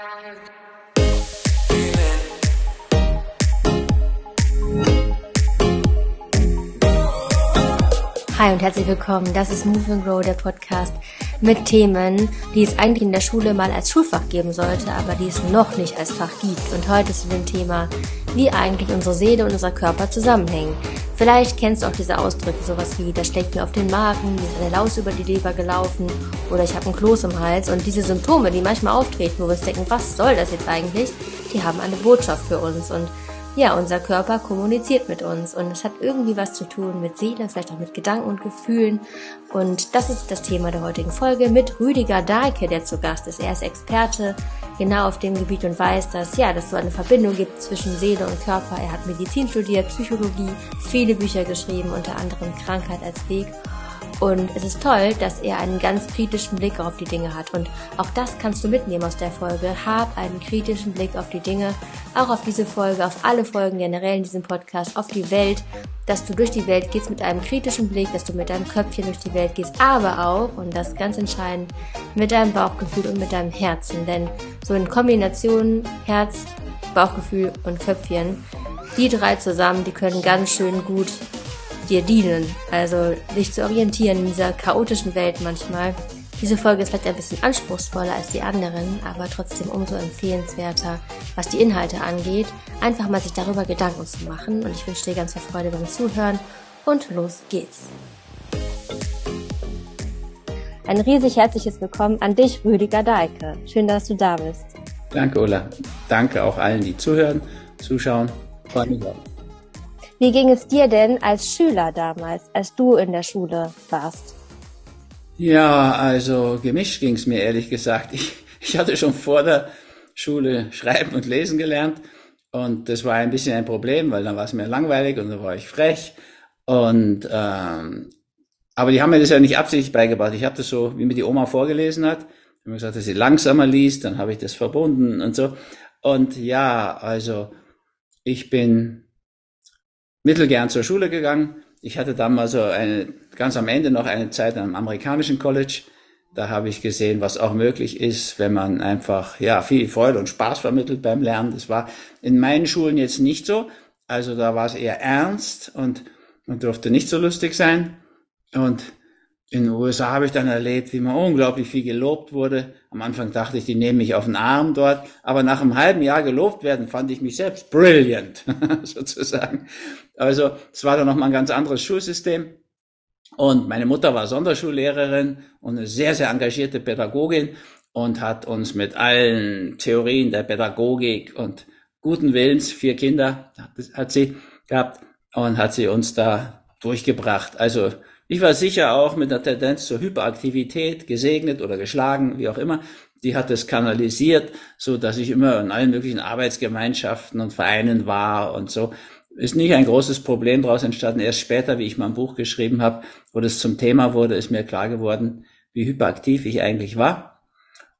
Hi und herzlich willkommen. Das ist Move and Grow, der Podcast mit Themen, die es eigentlich in der Schule mal als Schulfach geben sollte, aber die es noch nicht als Fach gibt. Und heute zu dem Thema, wie eigentlich unsere Seele und unser Körper zusammenhängen. Vielleicht kennst du auch diese Ausdrücke, sowas wie, das schlägt mir auf den Magen, mir ist eine Laus über die Leber gelaufen oder ich habe einen Kloß im Hals. Und diese Symptome, die manchmal auftreten, wo wir uns denken, was soll das jetzt eigentlich, die haben eine Botschaft für uns. Und ja, unser Körper kommuniziert mit uns und es hat irgendwie was zu tun mit Seele, vielleicht auch mit Gedanken und Gefühlen. Und das ist das Thema der heutigen Folge mit Rüdiger Dahlke, der zu Gast ist. Er ist Experte genau auf dem Gebiet und weiß, dass ja, dass so eine Verbindung gibt zwischen Seele und Körper. Er hat Medizin studiert, Psychologie, viele Bücher geschrieben, unter anderem Krankheit als Weg und es ist toll, dass er einen ganz kritischen Blick auf die Dinge hat. Und auch das kannst du mitnehmen aus der Folge. Hab einen kritischen Blick auf die Dinge, auch auf diese Folge, auf alle Folgen generell in diesem Podcast, auf die Welt, dass du durch die Welt gehst mit einem kritischen Blick, dass du mit deinem Köpfchen durch die Welt gehst, aber auch, und das ganz entscheidend, mit deinem Bauchgefühl und mit deinem Herzen. Denn so in Kombination Herz, Bauchgefühl und Köpfchen, die drei zusammen, die können ganz schön gut dir dienen. Also dich zu orientieren in dieser chaotischen Welt manchmal. Diese Folge ist vielleicht ein bisschen anspruchsvoller als die anderen, aber trotzdem umso empfehlenswerter, was die Inhalte angeht, einfach mal sich darüber Gedanken zu machen. Und ich wünsche dir ganz viel Freude beim Zuhören und los geht's. Ein riesig herzliches Willkommen an dich, Rüdiger Dahlke. Schön, dass du da bist. Danke, Ulla. Danke auch allen, die zuhören, zuschauen. Freue mich auch. Wie ging es dir denn als Schüler damals, als du in der Schule warst? Ja, also gemischt ging es mir ehrlich gesagt. Ich, ich hatte schon vor der Schule schreiben und lesen gelernt und das war ein bisschen ein Problem, weil dann war es mir langweilig und dann war ich frech und ähm, aber die haben mir das ja nicht absichtlich beigebracht. Ich habe das so, wie mir die Oma vorgelesen hat, haben gesagt, dass sie langsamer liest, dann habe ich das verbunden und so. Und ja, also ich bin mittelgern zur Schule gegangen. Ich hatte damals so eine, ganz am Ende noch eine Zeit am amerikanischen College. Da habe ich gesehen, was auch möglich ist, wenn man einfach ja viel Freude und Spaß vermittelt beim Lernen. Das war in meinen Schulen jetzt nicht so. Also da war es eher ernst und man durfte nicht so lustig sein. Und in den USA habe ich dann erlebt, wie man unglaublich viel gelobt wurde. Am Anfang dachte ich, die nehmen mich auf den Arm dort, aber nach einem halben Jahr gelobt werden, fand ich mich selbst brilliant, sozusagen. Also es war dann nochmal ein ganz anderes Schulsystem. Und meine Mutter war Sonderschullehrerin und eine sehr, sehr engagierte Pädagogin und hat uns mit allen Theorien der Pädagogik und guten Willens, vier Kinder hat sie gehabt und hat sie uns da durchgebracht. Also ich war sicher auch mit einer Tendenz zur Hyperaktivität gesegnet oder geschlagen, wie auch immer. Die hat es kanalisiert, so dass ich immer in allen möglichen Arbeitsgemeinschaften und Vereinen war und so. Ist nicht ein großes Problem daraus entstanden. Erst später, wie ich mein Buch geschrieben habe, wo das zum Thema wurde, ist mir klar geworden, wie hyperaktiv ich eigentlich war.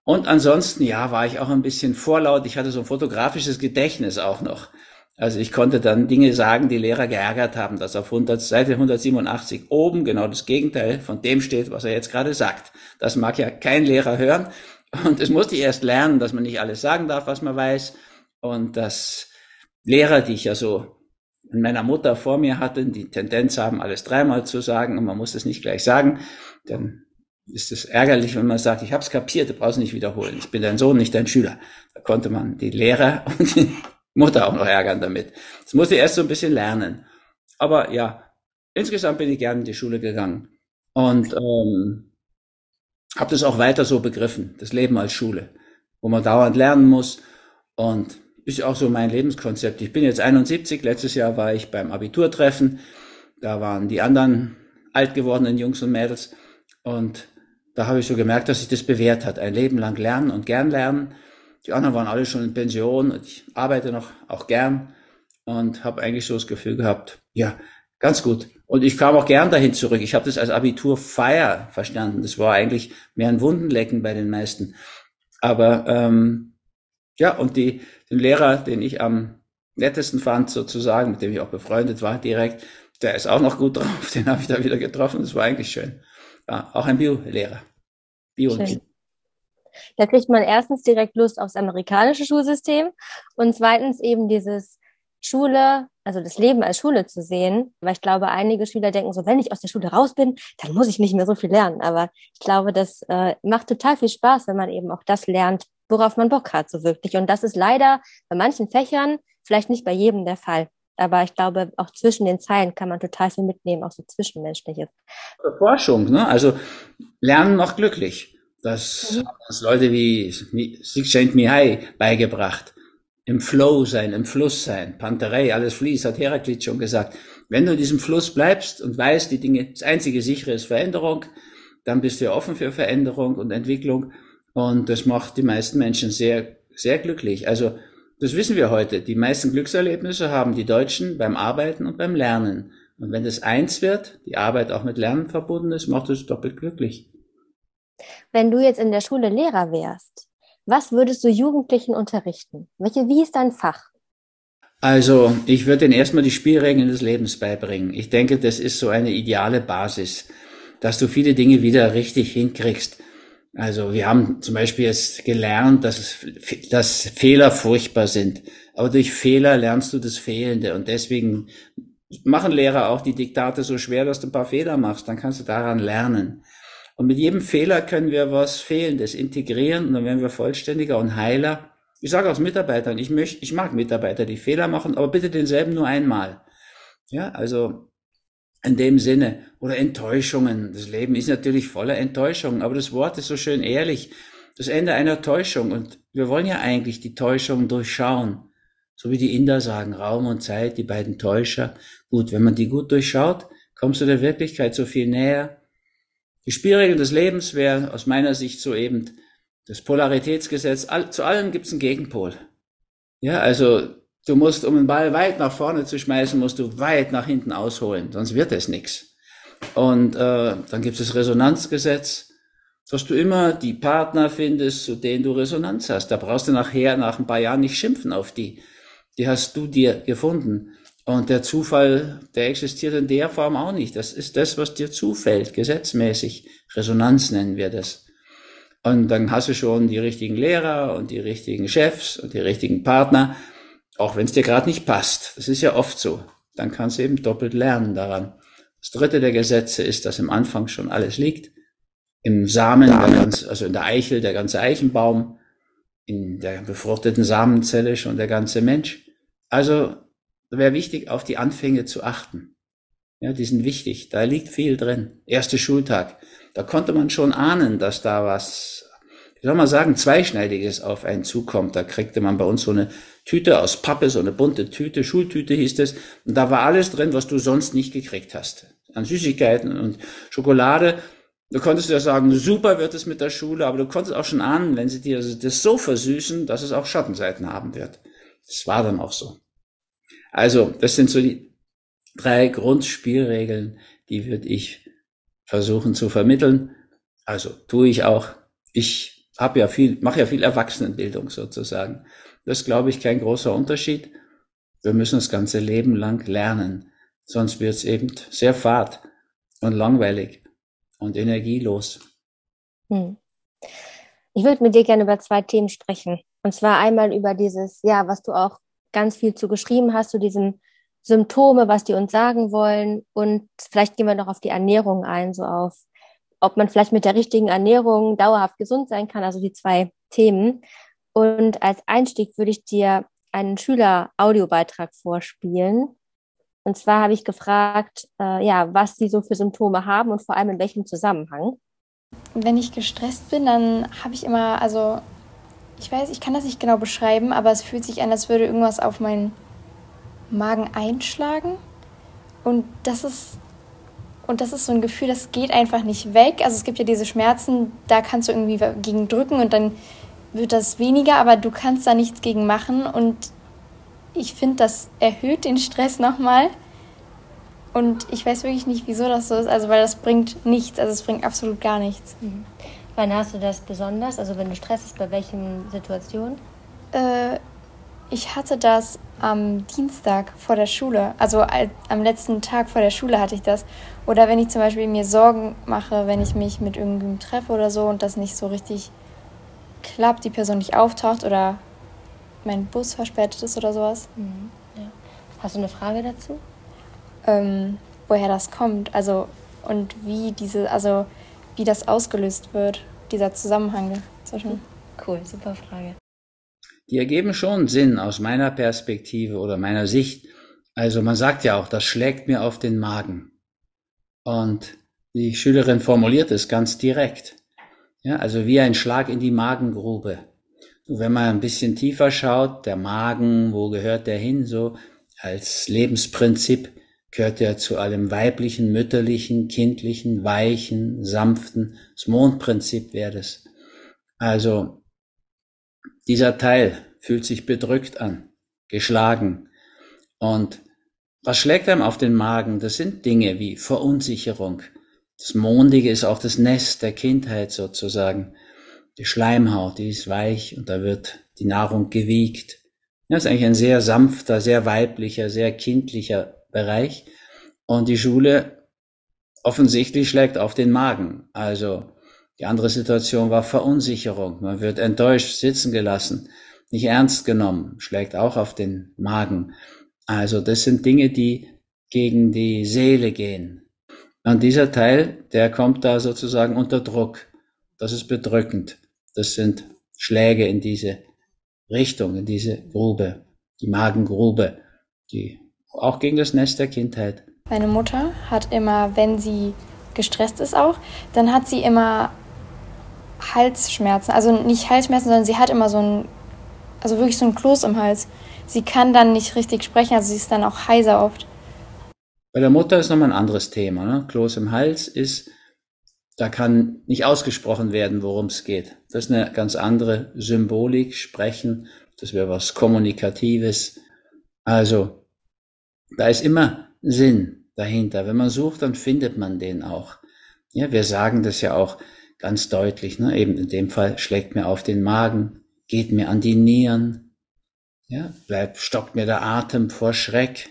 Und ansonsten, ja, war ich auch ein bisschen vorlaut. Ich hatte so ein fotografisches Gedächtnis auch noch. Also ich konnte dann Dinge sagen, die Lehrer geärgert haben, dass auf 100, Seite 187 oben genau das Gegenteil von dem steht, was er jetzt gerade sagt. Das mag ja kein Lehrer hören. Und das musste ich erst lernen, dass man nicht alles sagen darf, was man weiß. Und dass Lehrer, die ich ja so in meiner Mutter vor mir hatte, die Tendenz haben, alles dreimal zu sagen und man muss es nicht gleich sagen, dann ist es ärgerlich, wenn man sagt, ich habe es kapiert, du brauchst nicht wiederholen. Ich bin dein Sohn, nicht dein Schüler. Da konnte man die Lehrer und die Mutter auch noch ärgern damit. Das musste ich erst so ein bisschen lernen. Aber ja, insgesamt bin ich gerne in die Schule gegangen und ähm, habe das auch weiter so begriffen, das Leben als Schule, wo man dauernd lernen muss und ist auch so mein Lebenskonzept. Ich bin jetzt 71, letztes Jahr war ich beim Abiturtreffen, da waren die anderen alt gewordenen Jungs und Mädels und da habe ich so gemerkt, dass sich das bewährt hat, ein Leben lang lernen und gern lernen die anderen waren alle schon in Pension und ich arbeite noch auch gern und habe eigentlich so das Gefühl gehabt, ja, ganz gut. Und ich kam auch gern dahin zurück. Ich habe das als Abiturfeier verstanden. Das war eigentlich mehr ein Wundenlecken bei den meisten. Aber ähm, ja, und die, den Lehrer, den ich am nettesten fand, sozusagen, mit dem ich auch befreundet war direkt, der ist auch noch gut drauf. Den habe ich da wieder getroffen. Das war eigentlich schön. Ja, auch ein Bio-Lehrer. Bio. Bio Da kriegt man erstens direkt Lust aufs amerikanische Schulsystem und zweitens eben dieses Schule, also das Leben als Schule zu sehen, weil ich glaube, einige Schüler denken so, wenn ich aus der Schule raus bin, dann muss ich nicht mehr so viel lernen. Aber ich glaube, das äh, macht total viel Spaß, wenn man eben auch das lernt, worauf man Bock hat, so wirklich. Und das ist leider bei manchen Fächern vielleicht nicht bei jedem der Fall. Aber ich glaube, auch zwischen den Zeilen kann man total viel mitnehmen, auch so zwischenmenschliches. Forschung, ne? Also Lernen macht glücklich. Das mhm. haben uns Leute wie Csikszentmihalyi Mihai beigebracht. Im Flow sein, im Fluss sein. Panterei, alles fließt, hat Heraklit schon gesagt. Wenn du in diesem Fluss bleibst und weißt, die Dinge, das einzige sichere ist Veränderung, dann bist du offen für Veränderung und Entwicklung. Und das macht die meisten Menschen sehr, sehr glücklich. Also, das wissen wir heute. Die meisten Glückserlebnisse haben die Deutschen beim Arbeiten und beim Lernen. Und wenn das eins wird, die Arbeit auch mit Lernen verbunden ist, macht es doppelt glücklich. Wenn du jetzt in der Schule Lehrer wärst, was würdest du Jugendlichen unterrichten? Welche, wie ist dein Fach? Also, ich würde ihnen erstmal die Spielregeln des Lebens beibringen. Ich denke, das ist so eine ideale Basis, dass du viele Dinge wieder richtig hinkriegst. Also, wir haben zum Beispiel jetzt gelernt, dass, dass Fehler furchtbar sind. Aber durch Fehler lernst du das Fehlende. Und deswegen machen Lehrer auch die Diktate so schwer, dass du ein paar Fehler machst. Dann kannst du daran lernen. Und mit jedem Fehler können wir was Fehlendes integrieren und dann werden wir vollständiger und heiler. Ich sage aus Mitarbeitern, ich möchte, ich mag Mitarbeiter, die Fehler machen, aber bitte denselben nur einmal. Ja, also in dem Sinne. Oder Enttäuschungen. Das Leben ist natürlich voller Enttäuschungen, aber das Wort ist so schön ehrlich. Das Ende einer Täuschung. Und wir wollen ja eigentlich die Täuschung durchschauen. So wie die Inder sagen, Raum und Zeit, die beiden Täuscher. Gut, wenn man die gut durchschaut, kommst du der Wirklichkeit so viel näher. Die Spielregeln des Lebens wäre aus meiner Sicht so eben das Polaritätsgesetz. zu allem gibt es einen Gegenpol. Ja, also du musst, um den Ball weit nach vorne zu schmeißen, musst du weit nach hinten ausholen, sonst wird es nichts. Und äh, dann gibt es das Resonanzgesetz, dass du immer die Partner findest, zu denen du Resonanz hast. Da brauchst du nachher, nach ein paar Jahren nicht schimpfen auf die. Die hast du dir gefunden. Und der Zufall, der existiert in der Form auch nicht. Das ist das, was dir zufällt, gesetzmäßig. Resonanz nennen wir das. Und dann hast du schon die richtigen Lehrer und die richtigen Chefs und die richtigen Partner, auch wenn es dir gerade nicht passt. Das ist ja oft so. Dann kannst du eben doppelt lernen daran. Das dritte der Gesetze ist, dass im Anfang schon alles liegt. Im Samen, der ganze, also in der Eichel, der ganze Eichenbaum, in der befruchteten Samenzelle schon der ganze Mensch. Also wäre wichtig, auf die Anfänge zu achten. Ja, die sind wichtig. Da liegt viel drin. Erster Schultag. Da konnte man schon ahnen, dass da was, wie soll man sagen, zweischneidiges auf einen zukommt. Da kriegte man bei uns so eine Tüte aus Pappe, so eine bunte Tüte, Schultüte hieß es. Und da war alles drin, was du sonst nicht gekriegt hast. An Süßigkeiten und Schokolade. Du konntest ja sagen, super wird es mit der Schule, aber du konntest auch schon ahnen, wenn sie dir das so versüßen, dass es auch Schattenseiten haben wird. Das war dann auch so. Also, das sind so die drei Grundspielregeln, die würde ich versuchen zu vermitteln. Also tue ich auch. Ich habe ja viel, mache ja viel Erwachsenenbildung sozusagen. Das ist, glaube ich, kein großer Unterschied. Wir müssen das ganze Leben lang lernen. Sonst wird es eben sehr fad und langweilig und energielos. Hm. Ich würde mit dir gerne über zwei Themen sprechen. Und zwar einmal über dieses, ja, was du auch ganz viel zu geschrieben hast, zu diesen Symptome, was die uns sagen wollen. Und vielleicht gehen wir noch auf die Ernährung ein, so auf, ob man vielleicht mit der richtigen Ernährung dauerhaft gesund sein kann, also die zwei Themen. Und als Einstieg würde ich dir einen Schüler-Audiobeitrag vorspielen. Und zwar habe ich gefragt, äh, ja, was sie so für Symptome haben und vor allem in welchem Zusammenhang. Wenn ich gestresst bin, dann habe ich immer, also ich weiß, ich kann das nicht genau beschreiben, aber es fühlt sich an, als würde irgendwas auf meinen Magen einschlagen. Und das ist und das ist so ein Gefühl, das geht einfach nicht weg. Also es gibt ja diese Schmerzen, da kannst du irgendwie gegen drücken und dann wird das weniger, aber du kannst da nichts gegen machen. Und ich finde, das erhöht den Stress nochmal. Und ich weiß wirklich nicht, wieso das so ist. Also weil das bringt nichts. Also es bringt absolut gar nichts. Mhm. Wann hast du das besonders? Also wenn du Stress ist, bei welchen Situationen? Äh, ich hatte das am Dienstag vor der Schule, also am letzten Tag vor der Schule hatte ich das. Oder wenn ich zum Beispiel mir Sorgen mache, wenn ich mich mit irgendjemandem treffe oder so und das nicht so richtig klappt, die Person nicht auftaucht oder mein Bus verspätet ist oder sowas. Mhm, ja. Hast du eine Frage dazu? Ähm, woher das kommt, also und wie diese, also wie das ausgelöst wird, dieser Zusammenhang zwischen. Cool, super Frage. Die ergeben schon Sinn aus meiner Perspektive oder meiner Sicht. Also man sagt ja auch, das schlägt mir auf den Magen. Und die Schülerin formuliert es ganz direkt. Ja, also wie ein Schlag in die Magengrube. Wenn man ein bisschen tiefer schaut, der Magen, wo gehört der hin? So als Lebensprinzip gehört er zu allem weiblichen, mütterlichen, kindlichen, weichen, sanften. Das Mondprinzip wäre das. Also dieser Teil fühlt sich bedrückt an, geschlagen. Und was schlägt einem auf den Magen? Das sind Dinge wie Verunsicherung. Das Mondige ist auch das Nest der Kindheit sozusagen. Die Schleimhaut, die ist weich und da wird die Nahrung gewiegt. Das ist eigentlich ein sehr sanfter, sehr weiblicher, sehr kindlicher Bereich. Und die Schule offensichtlich schlägt auf den Magen. Also die andere Situation war Verunsicherung. Man wird enttäuscht sitzen gelassen, nicht ernst genommen, schlägt auch auf den Magen. Also das sind Dinge, die gegen die Seele gehen. Und dieser Teil, der kommt da sozusagen unter Druck. Das ist bedrückend. Das sind Schläge in diese Richtung, in diese Grube, die Magengrube, die auch gegen das Nest der Kindheit. Meine Mutter hat immer, wenn sie gestresst ist auch, dann hat sie immer Halsschmerzen. Also nicht Halsschmerzen, sondern sie hat immer so ein, also wirklich so ein Kloß im Hals sie kann dann nicht richtig sprechen, also sie ist dann auch heiser oft. Bei der Mutter ist nochmal ein anderes Thema. Ne? Kloß im Hals ist, da kann nicht ausgesprochen werden, worum es geht. Das ist eine ganz andere Symbolik, Sprechen, das wäre was Kommunikatives. Also, da ist immer Sinn dahinter. Wenn man sucht, dann findet man den auch. Ja, wir sagen das ja auch ganz deutlich. Ne? Eben in dem Fall schlägt mir auf den Magen, geht mir an die Nieren, ja, bleibt, stockt mir der Atem vor Schreck.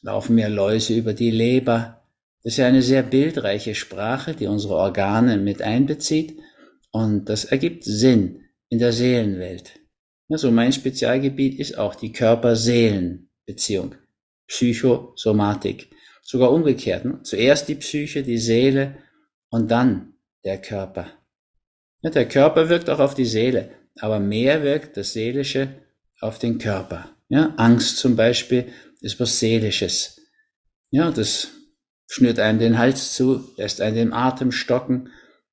Laufen mir Läuse über die Leber. Das ist ja eine sehr bildreiche Sprache, die unsere Organe mit einbezieht. Und das ergibt Sinn in der Seelenwelt. Also mein Spezialgebiet ist auch die Körper-Seelen-Beziehung. Psychosomatik. Sogar umgekehrt. Ne? Zuerst die Psyche, die Seele und dann der Körper. Der Körper wirkt auch auf die Seele, aber mehr wirkt das Seelische auf den Körper. Ja, Angst zum Beispiel ist was Seelisches. Ja, das schnürt einem den Hals zu, lässt einen den Atem stocken.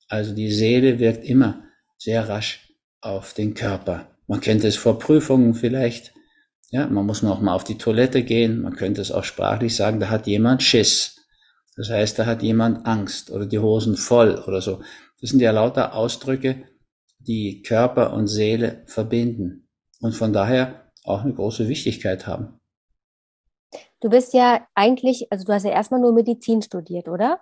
Also die Seele wirkt immer sehr rasch auf den Körper. Man kennt es vor Prüfungen vielleicht. Ja, man muss noch mal auf die Toilette gehen. Man könnte es auch sprachlich sagen, da hat jemand Schiss. Das heißt, da hat jemand Angst oder die Hosen voll oder so. Das sind ja lauter Ausdrücke, die Körper und Seele verbinden und von daher auch eine große Wichtigkeit haben. Du bist ja eigentlich, also du hast ja erstmal nur Medizin studiert, oder?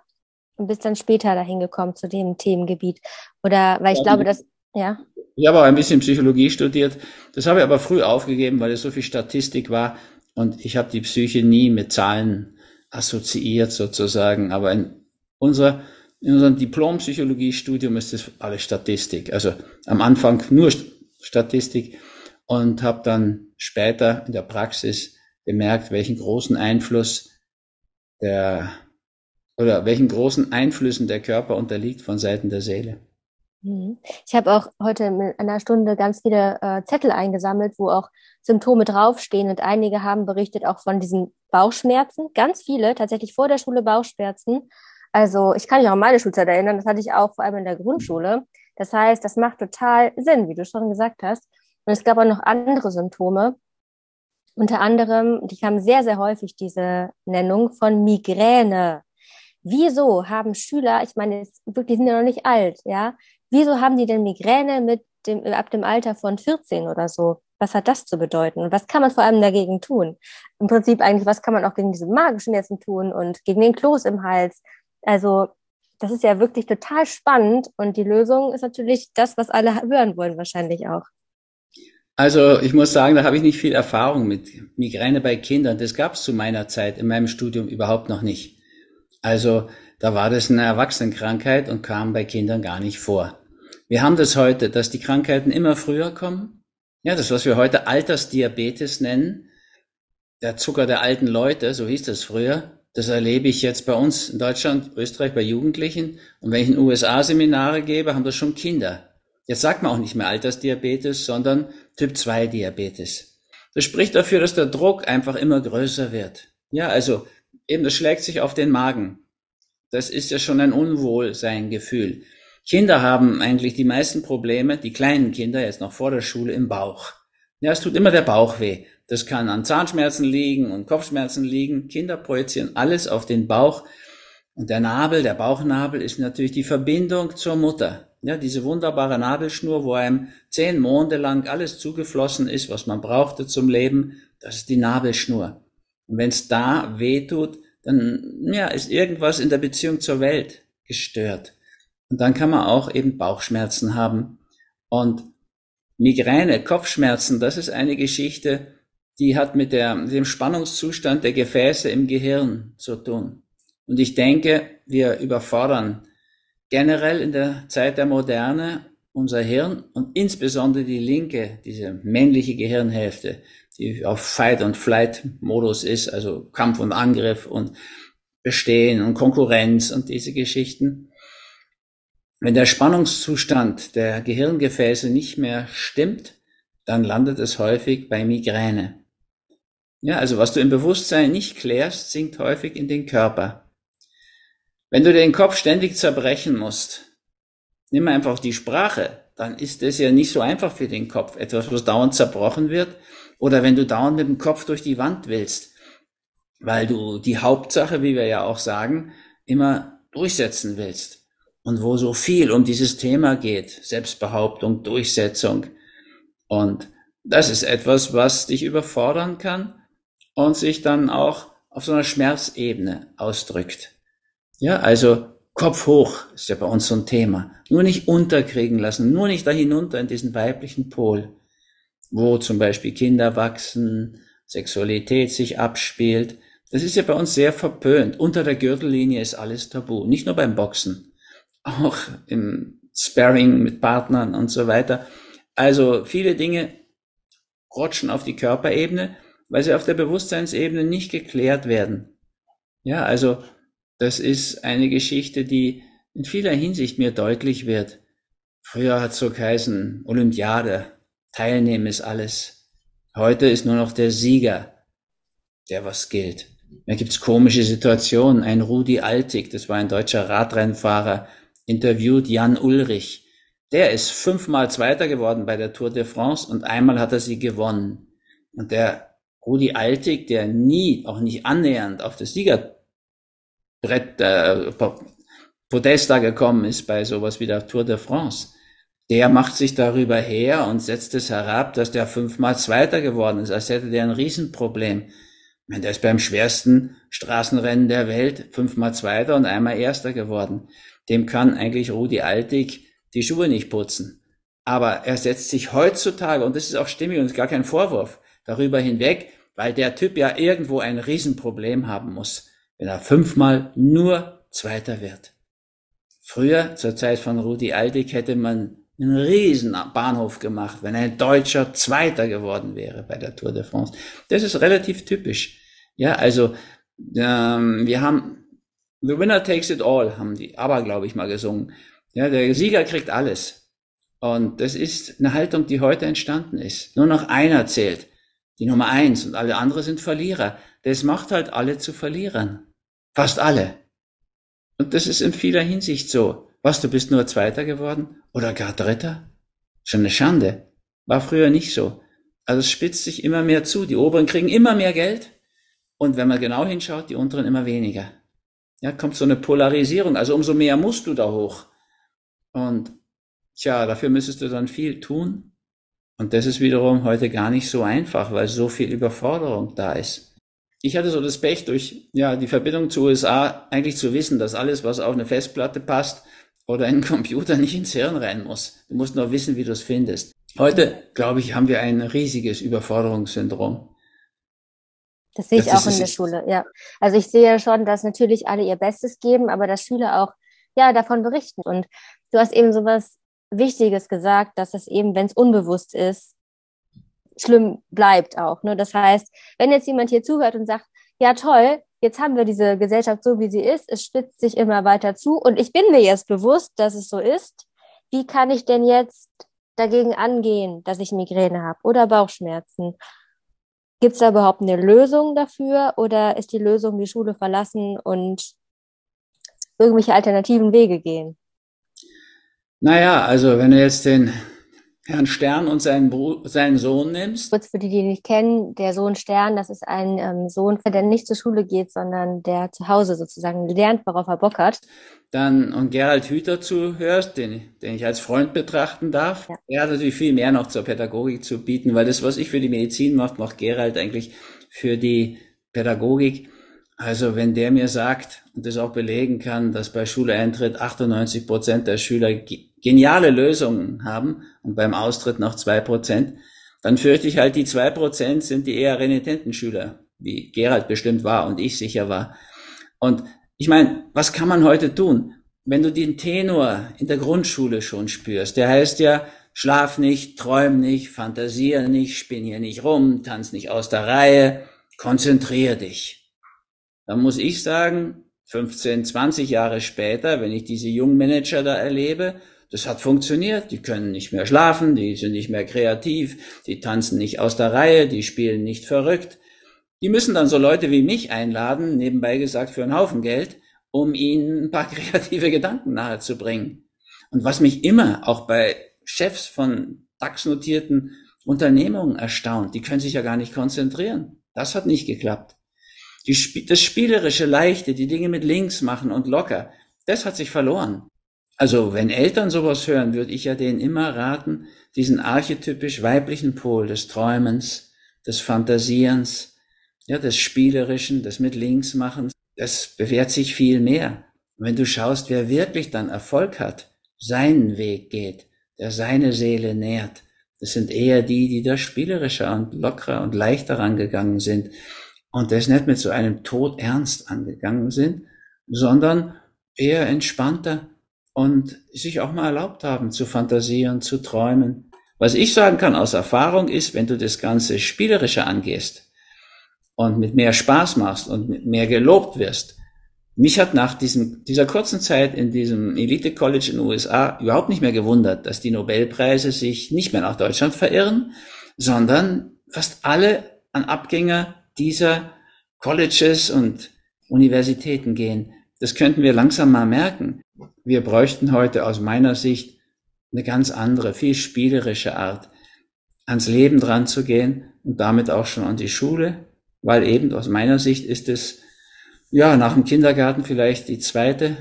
Und bist dann später dahin gekommen zu dem Themengebiet. Oder weil ich ja, glaube, dass, ja. Ich habe auch ein bisschen Psychologie studiert. Das habe ich aber früh aufgegeben, weil es so viel Statistik war. Und ich habe die Psyche nie mit Zahlen assoziiert sozusagen. Aber in unserer in unserem Diplom-Psychologie-Studium ist das alles Statistik. Also am Anfang nur Statistik und habe dann später in der Praxis gemerkt, welchen großen Einfluss der oder welchen großen Einflüssen der Körper unterliegt von Seiten der Seele. Mhm. Ich habe auch heute in einer Stunde ganz viele äh, Zettel eingesammelt, wo auch Symptome draufstehen und einige haben berichtet auch von diesen Bauchschmerzen, ganz viele tatsächlich vor der Schule Bauchschmerzen. Also ich kann mich auch an meine Schulzeit erinnern, das hatte ich auch vor allem in der Grundschule. Das heißt, das macht total Sinn, wie du schon gesagt hast. Und es gab auch noch andere Symptome. Unter anderem, die kamen sehr, sehr häufig, diese Nennung von Migräne. Wieso haben Schüler, ich meine, die sind ja noch nicht alt, ja, wieso haben die denn Migräne mit dem, ab dem Alter von 14 oder so? Was hat das zu bedeuten? Und was kann man vor allem dagegen tun? Im Prinzip eigentlich, was kann man auch gegen diese Magenschmerzen tun und gegen den Kloß im Hals? Also, das ist ja wirklich total spannend und die Lösung ist natürlich das, was alle hören wollen, wahrscheinlich auch. Also ich muss sagen, da habe ich nicht viel Erfahrung mit Migräne bei Kindern. Das gab es zu meiner Zeit in meinem Studium überhaupt noch nicht. Also da war das eine Erwachsenenkrankheit und kam bei Kindern gar nicht vor. Wir haben das heute, dass die Krankheiten immer früher kommen. Ja, das, was wir heute Altersdiabetes nennen, der Zucker der alten Leute, so hieß das früher, das erlebe ich jetzt bei uns in Deutschland, Österreich, bei Jugendlichen. Und wenn ich in den USA Seminare gebe, haben das schon Kinder. Jetzt sagt man auch nicht mehr Altersdiabetes, sondern Typ 2 Diabetes. Das spricht dafür, dass der Druck einfach immer größer wird. Ja, also eben, das schlägt sich auf den Magen. Das ist ja schon ein Unwohlseingefühl. Kinder haben eigentlich die meisten Probleme, die kleinen Kinder jetzt noch vor der Schule im Bauch. Ja, es tut immer der Bauch weh. Das kann an Zahnschmerzen liegen und Kopfschmerzen liegen. Kinder projizieren alles auf den Bauch. Und der Nabel, der Bauchnabel ist natürlich die Verbindung zur Mutter. Ja, diese wunderbare Nabelschnur, wo einem zehn Monde lang alles zugeflossen ist, was man brauchte zum Leben, das ist die Nabelschnur. Und wenn es da weh tut, dann ja, ist irgendwas in der Beziehung zur Welt gestört. Und dann kann man auch eben Bauchschmerzen haben. Und Migräne, Kopfschmerzen, das ist eine Geschichte, die hat mit der, dem Spannungszustand der Gefäße im Gehirn zu tun. Und ich denke, wir überfordern generell in der Zeit der Moderne unser Hirn und insbesondere die linke, diese männliche Gehirnhälfte, die auf Fight- und Flight-Modus ist, also Kampf und Angriff und Bestehen und Konkurrenz und diese Geschichten. Wenn der Spannungszustand der Gehirngefäße nicht mehr stimmt, dann landet es häufig bei Migräne. Ja, also was du im Bewusstsein nicht klärst, sinkt häufig in den Körper. Wenn du den Kopf ständig zerbrechen musst, nimm einfach die Sprache, dann ist es ja nicht so einfach für den Kopf, etwas, was dauernd zerbrochen wird. Oder wenn du dauernd mit dem Kopf durch die Wand willst, weil du die Hauptsache, wie wir ja auch sagen, immer durchsetzen willst. Und wo so viel um dieses Thema geht, Selbstbehauptung, Durchsetzung. Und das ist etwas, was dich überfordern kann und sich dann auch auf so einer Schmerzebene ausdrückt. Ja, also Kopf hoch ist ja bei uns so ein Thema. Nur nicht unterkriegen lassen, nur nicht da hinunter in diesen weiblichen Pol, wo zum Beispiel Kinder wachsen, Sexualität sich abspielt. Das ist ja bei uns sehr verpönt. Unter der Gürtellinie ist alles tabu. Nicht nur beim Boxen, auch im Sparring mit Partnern und so weiter. Also viele Dinge rutschen auf die Körperebene weil sie auf der Bewusstseinsebene nicht geklärt werden. Ja, also das ist eine Geschichte, die in vieler Hinsicht mir deutlich wird. Früher hat es so geheißen, Olympiade, teilnehmen ist alles. Heute ist nur noch der Sieger, der was gilt. Da gibt's komische Situationen. Ein Rudi Altig, das war ein deutscher Radrennfahrer, interviewt Jan Ulrich. Der ist fünfmal Zweiter geworden bei der Tour de France und einmal hat er sie gewonnen. Und der Rudi Altig, der nie, auch nicht annähernd auf das Siegerbrett, äh, Podest da gekommen ist bei sowas wie der Tour de France, der macht sich darüber her und setzt es herab, dass der fünfmal Zweiter geworden ist, als hätte der ein Riesenproblem. Meine, der ist beim schwersten Straßenrennen der Welt fünfmal Zweiter und einmal Erster geworden. Dem kann eigentlich Rudi Altig die Schuhe nicht putzen. Aber er setzt sich heutzutage, und das ist auch stimmig und gar kein Vorwurf, darüber hinweg, weil der Typ ja irgendwo ein Riesenproblem haben muss, wenn er fünfmal nur Zweiter wird. Früher, zur Zeit von Rudi Aldig, hätte man einen riesen Bahnhof gemacht, wenn ein Deutscher Zweiter geworden wäre bei der Tour de France. Das ist relativ typisch. Ja, also ähm, wir haben The Winner Takes It All, haben die aber, glaube ich, mal gesungen. Ja, der Sieger kriegt alles. Und das ist eine Haltung, die heute entstanden ist. Nur noch einer zählt die Nummer eins und alle anderen sind Verlierer. Das macht halt alle zu Verlierern. Fast alle. Und das ist in vieler Hinsicht so. Was, du bist nur Zweiter geworden oder gar Dritter? Schon eine Schande. War früher nicht so. Also es spitzt sich immer mehr zu. Die Oberen kriegen immer mehr Geld und wenn man genau hinschaut, die Unteren immer weniger. Ja, kommt so eine Polarisierung. Also umso mehr musst du da hoch. Und tja, dafür müsstest du dann viel tun. Und das ist wiederum heute gar nicht so einfach, weil so viel Überforderung da ist. Ich hatte so das Pech durch ja, die Verbindung zu USA eigentlich zu wissen, dass alles, was auf eine Festplatte passt oder in einen Computer nicht ins Hirn rein muss. Du musst nur wissen, wie du es findest. Heute, glaube ich, haben wir ein riesiges Überforderungssyndrom. Das sehe ich das auch in der Schule, ja. Also ich sehe ja schon, dass natürlich alle ihr Bestes geben, aber dass Schüler auch ja davon berichten. Und du hast eben sowas Wichtiges gesagt, dass es eben, wenn es unbewusst ist, schlimm bleibt auch. Ne? Das heißt, wenn jetzt jemand hier zuhört und sagt, ja toll, jetzt haben wir diese Gesellschaft so, wie sie ist, es spitzt sich immer weiter zu und ich bin mir jetzt bewusst, dass es so ist, wie kann ich denn jetzt dagegen angehen, dass ich Migräne habe oder Bauchschmerzen? Gibt es da überhaupt eine Lösung dafür oder ist die Lösung die Schule verlassen und irgendwelche alternativen Wege gehen? Naja, also wenn du jetzt den Herrn Stern und seinen, seinen Sohn nimmst. Kurz für die, die nicht kennen, der Sohn Stern, das ist ein ähm, Sohn, der nicht zur Schule geht, sondern der zu Hause sozusagen lernt, worauf er Bock hat. Dann und Gerald Hüther zuhörst, den, den ich als Freund betrachten darf. Ja. Er hat natürlich viel mehr noch zur Pädagogik zu bieten, weil das, was ich für die Medizin mache, macht Gerald eigentlich für die Pädagogik. Also wenn der mir sagt und das auch belegen kann, dass bei Schuleintritt 98 Prozent der Schüler geniale Lösungen haben und beim Austritt noch zwei Prozent, dann fürchte ich halt, die zwei Prozent sind die eher renitenten Schüler, wie Gerald bestimmt war und ich sicher war. Und ich meine, was kann man heute tun? Wenn du den Tenor in der Grundschule schon spürst, der heißt ja, schlaf nicht, träum nicht, fantasiere nicht, spinn hier nicht rum, tanz nicht aus der Reihe, konzentriere dich. Dann muss ich sagen, 15, 20 Jahre später, wenn ich diese jungen Manager da erlebe, das hat funktioniert. Die können nicht mehr schlafen, die sind nicht mehr kreativ, die tanzen nicht aus der Reihe, die spielen nicht verrückt. Die müssen dann so Leute wie mich einladen, nebenbei gesagt für einen Haufen Geld, um ihnen ein paar kreative Gedanken nahezubringen. Und was mich immer auch bei Chefs von DAX-notierten Unternehmungen erstaunt, die können sich ja gar nicht konzentrieren. Das hat nicht geklappt. Die, das spielerische Leichte, die Dinge mit links machen und locker, das hat sich verloren. Also wenn Eltern sowas hören, würde ich ja denen immer raten, diesen archetypisch weiblichen Pol des Träumens, des Fantasierens, ja, des Spielerischen, des mit links machens, das bewährt sich viel mehr. Und wenn du schaust, wer wirklich dann Erfolg hat, seinen Weg geht, der seine Seele nährt, das sind eher die, die da spielerischer und lockerer und leichter rangegangen sind und das nicht mit so einem Tod ernst angegangen sind, sondern eher entspannter, und sich auch mal erlaubt haben zu fantasieren, zu träumen. Was ich sagen kann aus Erfahrung ist, wenn du das Ganze spielerischer angehst und mit mehr Spaß machst und mehr gelobt wirst, mich hat nach diesem, dieser kurzen Zeit in diesem Elite College in den USA überhaupt nicht mehr gewundert, dass die Nobelpreise sich nicht mehr nach Deutschland verirren, sondern fast alle an Abgänger dieser Colleges und Universitäten gehen. Das könnten wir langsam mal merken. Wir bräuchten heute aus meiner Sicht eine ganz andere, viel spielerische Art, ans Leben dran zu gehen und damit auch schon an die Schule, weil eben aus meiner Sicht ist es, ja, nach dem Kindergarten vielleicht die zweite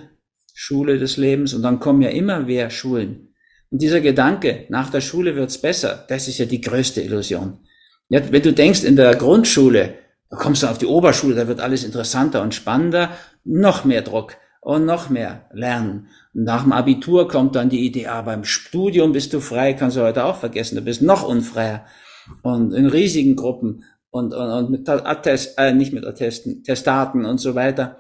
Schule des Lebens und dann kommen ja immer mehr Schulen. Und dieser Gedanke, nach der Schule wird's besser, das ist ja die größte Illusion. Ja, wenn du denkst, in der Grundschule, da kommst du auf die Oberschule, da wird alles interessanter und spannender, noch mehr Druck und noch mehr lernen. Nach dem Abitur kommt dann die Idee, ah, beim Studium bist du frei, kannst du heute auch vergessen, du bist noch unfreier. Und in riesigen Gruppen und, und, und mit Attest, äh, nicht mit Attesten, Testaten und so weiter.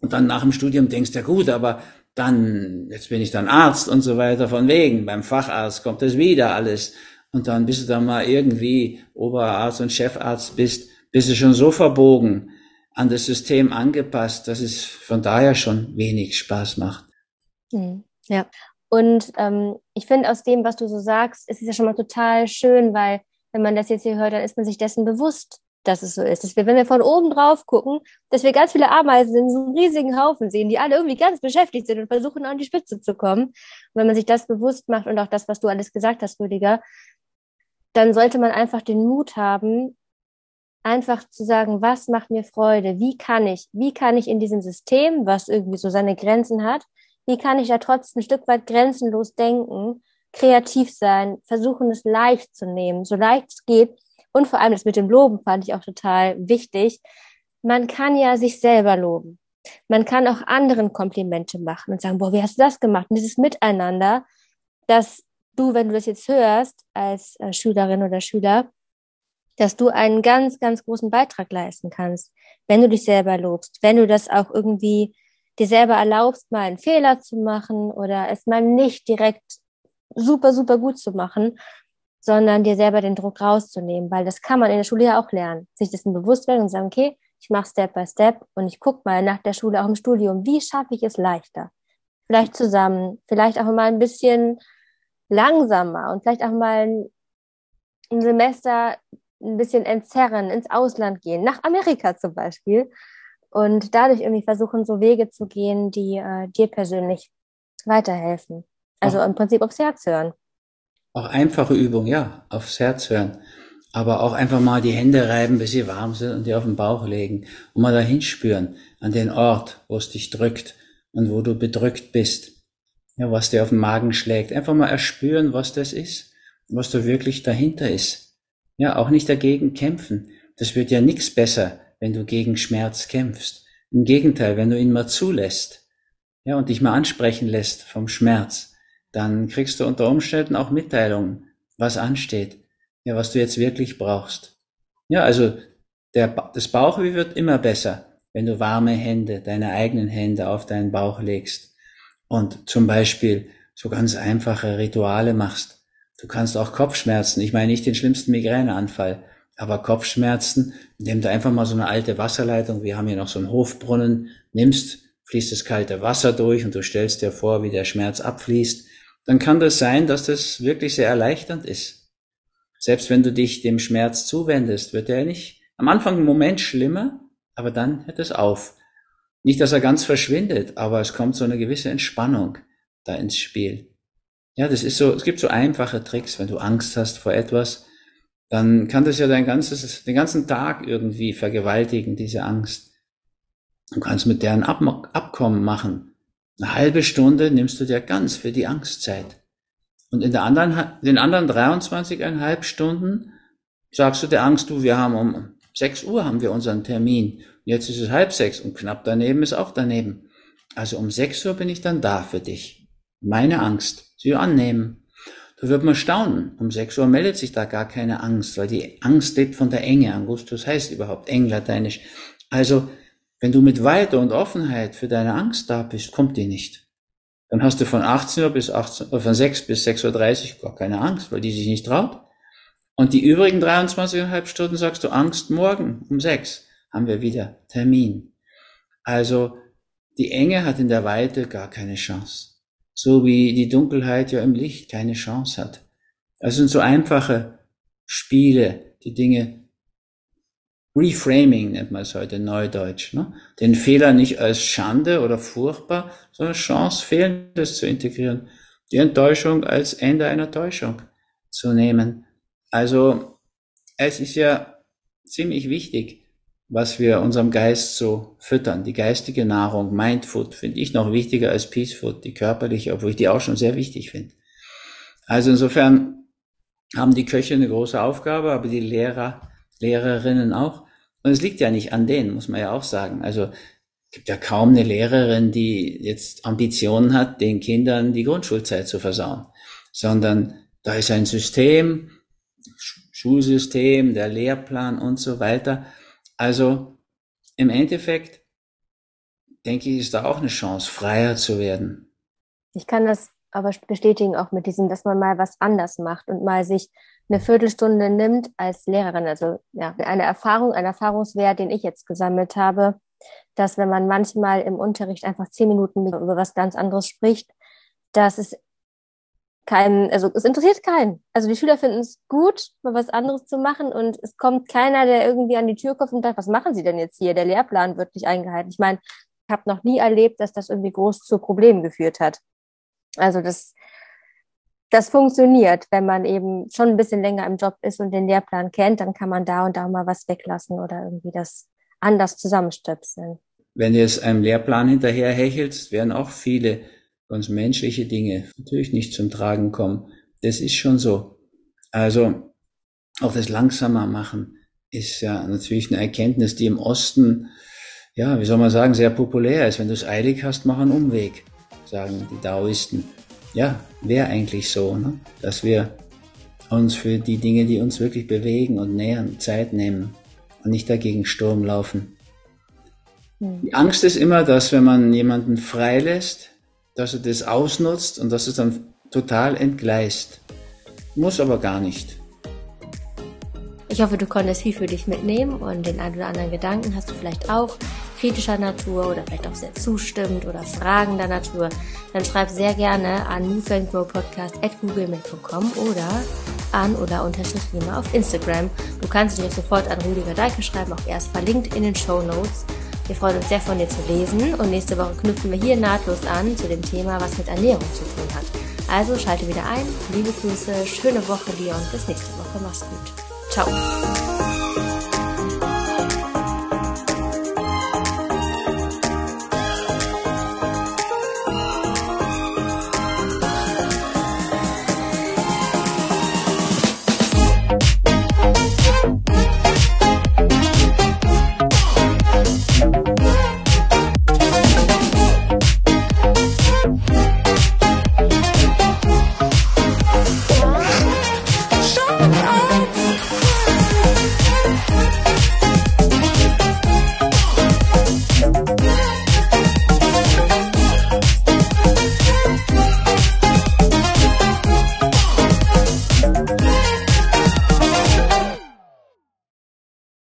Und dann nach dem Studium denkst du, ja gut, aber dann, jetzt bin ich dann Arzt und so weiter, von wegen, beim Facharzt kommt das wieder alles. Und dann, bis du dann mal irgendwie Oberarzt und Chefarzt bist, bist du schon so verbogen, an das System angepasst, dass es von daher schon wenig Spaß macht. Hm, ja, und ähm, ich finde aus dem, was du so sagst, ist es ja schon mal total schön, weil wenn man das jetzt hier hört, dann ist man sich dessen bewusst, dass es so ist. Dass wir, wenn wir von oben drauf gucken, dass wir ganz viele Ameisen in so einem riesigen Haufen sehen, die alle irgendwie ganz beschäftigt sind und versuchen, an die Spitze zu kommen. Und wenn man sich das bewusst macht und auch das, was du alles gesagt hast, Rüdiger, dann sollte man einfach den Mut haben, einfach zu sagen, was macht mir Freude? Wie kann ich, wie kann ich in diesem System, was irgendwie so seine Grenzen hat, wie kann ich da trotzdem ein Stück weit grenzenlos denken, kreativ sein, versuchen es leicht zu nehmen, so leicht es geht. Und vor allem das mit dem Loben fand ich auch total wichtig. Man kann ja sich selber loben. Man kann auch anderen Komplimente machen und sagen, boah, wie hast du das gemacht? Und dieses Miteinander, dass du, wenn du das jetzt hörst, als äh, Schülerin oder Schüler, dass du einen ganz, ganz großen Beitrag leisten kannst, wenn du dich selber lobst, wenn du das auch irgendwie dir selber erlaubst, mal einen Fehler zu machen oder es mal nicht direkt super, super gut zu machen, sondern dir selber den Druck rauszunehmen, weil das kann man in der Schule ja auch lernen. Sich dessen bewusst werden und sagen, okay, ich mache Step by Step und ich gucke mal nach der Schule auch im Studium, wie schaffe ich es leichter? Vielleicht zusammen, vielleicht auch mal ein bisschen langsamer und vielleicht auch mal ein, Semester ein bisschen entzerren, ins Ausland gehen, nach Amerika zum Beispiel und dadurch irgendwie versuchen, so Wege zu gehen, die äh, dir persönlich weiterhelfen. Also auch, im Prinzip aufs Herz hören. Auch einfache Übung, ja, aufs Herz hören. Aber auch einfach mal die Hände reiben, bis sie warm sind und die auf den Bauch legen und mal dahin spüren, an den Ort, wo es dich drückt und wo du bedrückt bist. Ja, was dir auf den Magen schlägt. Einfach mal erspüren, was das ist, was da wirklich dahinter ist. Ja, auch nicht dagegen kämpfen. Das wird ja nichts besser, wenn du gegen Schmerz kämpfst. Im Gegenteil, wenn du ihn mal zulässt, ja, und dich mal ansprechen lässt vom Schmerz, dann kriegst du unter Umständen auch Mitteilungen, was ansteht, ja, was du jetzt wirklich brauchst. Ja, also der, das Bauchweh wird immer besser, wenn du warme Hände, deine eigenen Hände auf deinen Bauch legst und zum Beispiel so ganz einfache Rituale machst. Du kannst auch Kopfschmerzen, ich meine nicht den schlimmsten Migräneanfall, aber Kopfschmerzen, indem du einfach mal so eine alte Wasserleitung, wir haben hier noch so einen Hofbrunnen, nimmst, fließt das kalte Wasser durch und du stellst dir vor, wie der Schmerz abfließt, dann kann das sein, dass das wirklich sehr erleichternd ist. Selbst wenn du dich dem Schmerz zuwendest, wird er nicht am Anfang einen Moment schlimmer, aber dann hört es auf. Nicht, dass er ganz verschwindet, aber es kommt so eine gewisse Entspannung da ins Spiel. Ja, das ist so, es gibt so einfache Tricks, wenn du Angst hast vor etwas, dann kann das ja dein ganzes, den ganzen Tag irgendwie vergewaltigen, diese Angst. Du kannst mit deren Ab Abkommen machen. Eine halbe Stunde nimmst du dir ganz für die Angstzeit. Und in der anderen, den anderen 23,5 Stunden sagst du der Angst, du, wir haben um 6 Uhr haben wir unseren Termin. Jetzt ist es halb sechs und knapp daneben ist auch daneben. Also um 6 Uhr bin ich dann da für dich. Meine Angst. Sie annehmen. Da wird man staunen. Um 6 Uhr meldet sich da gar keine Angst, weil die Angst lebt von der Enge. Angustus heißt überhaupt eng lateinisch. Also, wenn du mit Weite und Offenheit für deine Angst da bist, kommt die nicht. Dann hast du von 18 Uhr bis 18, äh, von 6 bis 6.30 Uhr gar keine Angst, weil die sich nicht traut. Und die übrigen 23,5 Stunden sagst du Angst morgen um 6 haben wir wieder Termin. Also, die Enge hat in der Weite gar keine Chance so wie die Dunkelheit ja im Licht keine Chance hat. Das sind so einfache Spiele, die Dinge Reframing nennt man es heute neudeutsch. Ne? Den Fehler nicht als Schande oder furchtbar, sondern Chance, Fehlendes zu integrieren. Die Enttäuschung als Ende einer Täuschung zu nehmen. Also es ist ja ziemlich wichtig, was wir unserem Geist so füttern. Die geistige Nahrung, Mindfood, finde ich noch wichtiger als Peacefood, die körperliche, obwohl ich die auch schon sehr wichtig finde. Also insofern haben die Köche eine große Aufgabe, aber die Lehrer, Lehrerinnen auch. Und es liegt ja nicht an denen, muss man ja auch sagen. Also gibt ja kaum eine Lehrerin, die jetzt Ambitionen hat, den Kindern die Grundschulzeit zu versauen, sondern da ist ein System, Schulsystem, der Lehrplan und so weiter. Also im Endeffekt denke ich, ist da auch eine Chance, freier zu werden. Ich kann das aber bestätigen auch mit diesem, dass man mal was anders macht und mal sich eine Viertelstunde nimmt als Lehrerin. Also ja, eine Erfahrung, ein Erfahrungswert, den ich jetzt gesammelt habe, dass wenn man manchmal im Unterricht einfach zehn Minuten über was ganz anderes spricht, dass es keinen, also es interessiert keinen. Also die Schüler finden es gut, mal was anderes zu machen und es kommt keiner, der irgendwie an die Tür kommt und sagt, was machen Sie denn jetzt hier? Der Lehrplan wird nicht eingehalten. Ich meine, ich habe noch nie erlebt, dass das irgendwie groß zu Problemen geführt hat. Also das, das funktioniert, wenn man eben schon ein bisschen länger im Job ist und den Lehrplan kennt, dann kann man da und da mal was weglassen oder irgendwie das anders zusammenstöpseln. Wenn du jetzt einem Lehrplan hinterher hechelst, werden auch viele ganz menschliche Dinge natürlich nicht zum Tragen kommen. Das ist schon so. Also auch das langsamer machen ist ja natürlich eine Erkenntnis, die im Osten, ja, wie soll man sagen, sehr populär ist. Wenn du es eilig hast, mach einen Umweg, sagen die Daoisten. Ja, wäre eigentlich so, ne? dass wir uns für die Dinge, die uns wirklich bewegen und nähern, Zeit nehmen und nicht dagegen Sturm laufen. Hm. Die Angst ist immer, dass wenn man jemanden freilässt, dass er das ausnutzt und dass es dann total entgleist. Muss aber gar nicht. Ich hoffe, du konntest viel für dich mitnehmen und den ein oder anderen Gedanken hast du vielleicht auch kritischer Natur oder vielleicht auch sehr zustimmend oder fragender Natur, dann schreib sehr gerne an moveandgrowpodcast.googlemail.com oder an oder unterstrich auf Instagram. Du kannst dich sofort an Rüdiger Deike schreiben, auch erst verlinkt in den Show Notes. Wir freuen uns sehr von dir zu lesen und nächste Woche knüpfen wir hier nahtlos an zu dem Thema, was mit Ernährung zu tun hat. Also schalte wieder ein. Liebe Grüße, schöne Woche dir und bis nächste Woche. Mach's gut. Ciao.